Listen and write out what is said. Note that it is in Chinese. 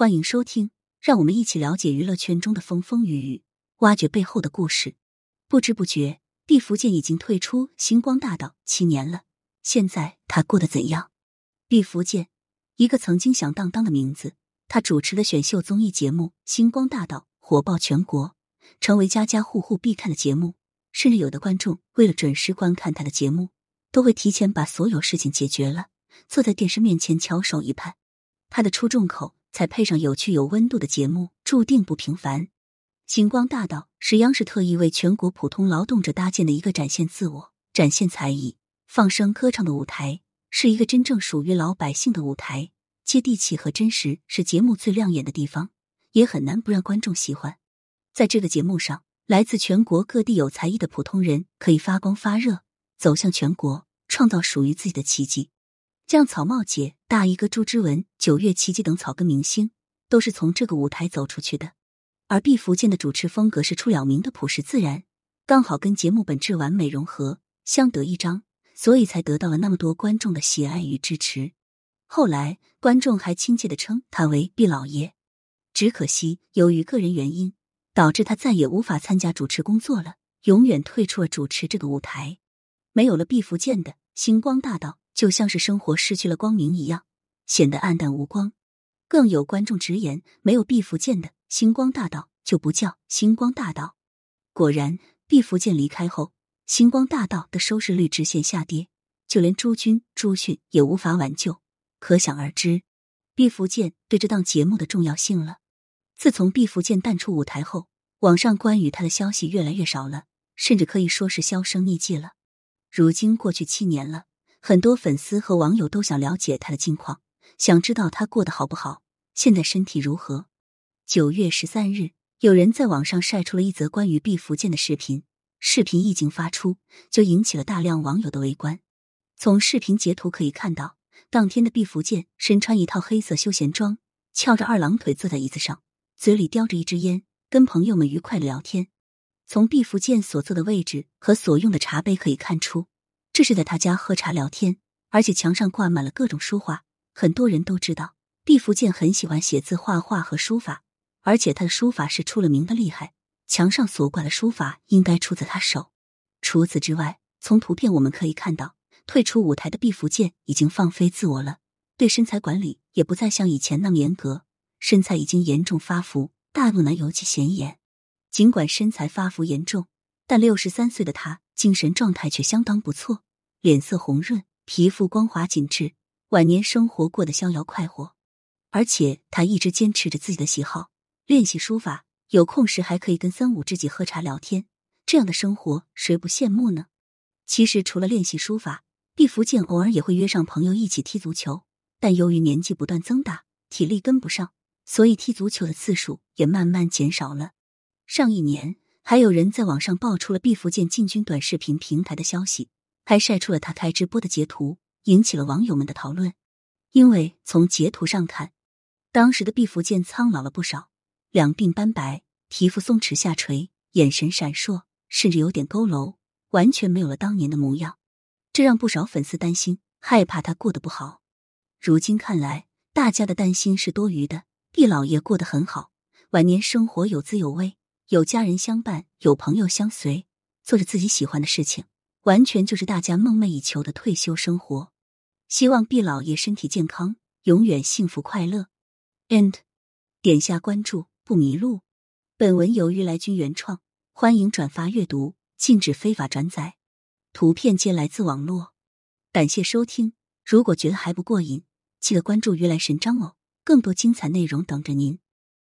欢迎收听，让我们一起了解娱乐圈中的风风雨雨，挖掘背后的故事。不知不觉，毕福剑已经退出星光大道七年了。现在他过得怎样？毕福剑，一个曾经响当当的名字。他主持的选秀综艺节目《星光大道》火爆全国，成为家家户户必看的节目。甚至有的观众为了准时观看他的节目，都会提前把所有事情解决了，坐在电视面前翘首以盼。他的出众口。才配上有趣有温度的节目，注定不平凡。星光大道是央视特意为全国普通劳动者搭建的一个展现自我、展现才艺、放声歌唱的舞台，是一个真正属于老百姓的舞台。接地气和真实是节目最亮眼的地方，也很难不让观众喜欢。在这个节目上，来自全国各地有才艺的普通人可以发光发热，走向全国，创造属于自己的奇迹。像草帽姐、大衣哥朱之文、九月奇迹等草根明星，都是从这个舞台走出去的。而毕福剑的主持风格是出了名的朴实自然，刚好跟节目本质完美融合，相得益彰，所以才得到了那么多观众的喜爱与支持。后来，观众还亲切的称他为毕老爷。只可惜，由于个人原因，导致他再也无法参加主持工作了，永远退出了主持这个舞台。没有了毕福剑的星光大道。就像是生活失去了光明一样，显得暗淡无光。更有观众直言，没有毕福剑的星光大道就不叫星光大道。果然，毕福剑离开后，星光大道的收视率直线下跌，就连朱军、朱迅也无法挽救，可想而知，毕福剑对这档节目的重要性了。自从毕福剑淡出舞台后，网上关于他的消息越来越少了，甚至可以说是销声匿迹了。如今过去七年了。很多粉丝和网友都想了解他的近况，想知道他过得好不好，现在身体如何。九月十三日，有人在网上晒出了一则关于毕福剑的视频，视频一经发出，就引起了大量网友的围观。从视频截图可以看到，当天的毕福剑身穿一套黑色休闲装，翘着二郎腿坐在椅子上，嘴里叼着一支烟，跟朋友们愉快的聊天。从毕福剑所坐的位置和所用的茶杯可以看出。这是在他家喝茶聊天，而且墙上挂满了各种书画。很多人都知道，毕福剑很喜欢写字、画画和书法，而且他的书法是出了名的厉害。墙上所挂的书法应该出自他手。除此之外，从图片我们可以看到，退出舞台的毕福剑已经放飞自我了，对身材管理也不再像以前那么严格，身材已经严重发福，大肚腩尤其显眼。尽管身材发福严重，但六十三岁的他。精神状态却相当不错，脸色红润，皮肤光滑紧致，晚年生活过得逍遥快活。而且他一直坚持着自己的喜好，练习书法，有空时还可以跟三五知己喝茶聊天。这样的生活，谁不羡慕呢？其实除了练习书法，毕福剑偶尔也会约上朋友一起踢足球，但由于年纪不断增大，体力跟不上，所以踢足球的次数也慢慢减少了。上一年。还有人在网上爆出了毕福剑进军短视频平台的消息，还晒出了他开直播的截图，引起了网友们的讨论。因为从截图上看，当时的毕福剑苍老了不少，两鬓斑白，皮肤松弛下垂，眼神闪烁，甚至有点佝偻，完全没有了当年的模样。这让不少粉丝担心，害怕他过得不好。如今看来，大家的担心是多余的。毕老爷过得很好，晚年生活有滋有味。有家人相伴，有朋友相随，做着自己喜欢的事情，完全就是大家梦寐以求的退休生活。希望毕老爷身体健康，永远幸福快乐。And 点下关注不迷路。本文由于来君原创，欢迎转发阅读，禁止非法转载。图片皆来自网络。感谢收听。如果觉得还不过瘾，记得关注鱼来神章哦，更多精彩内容等着您。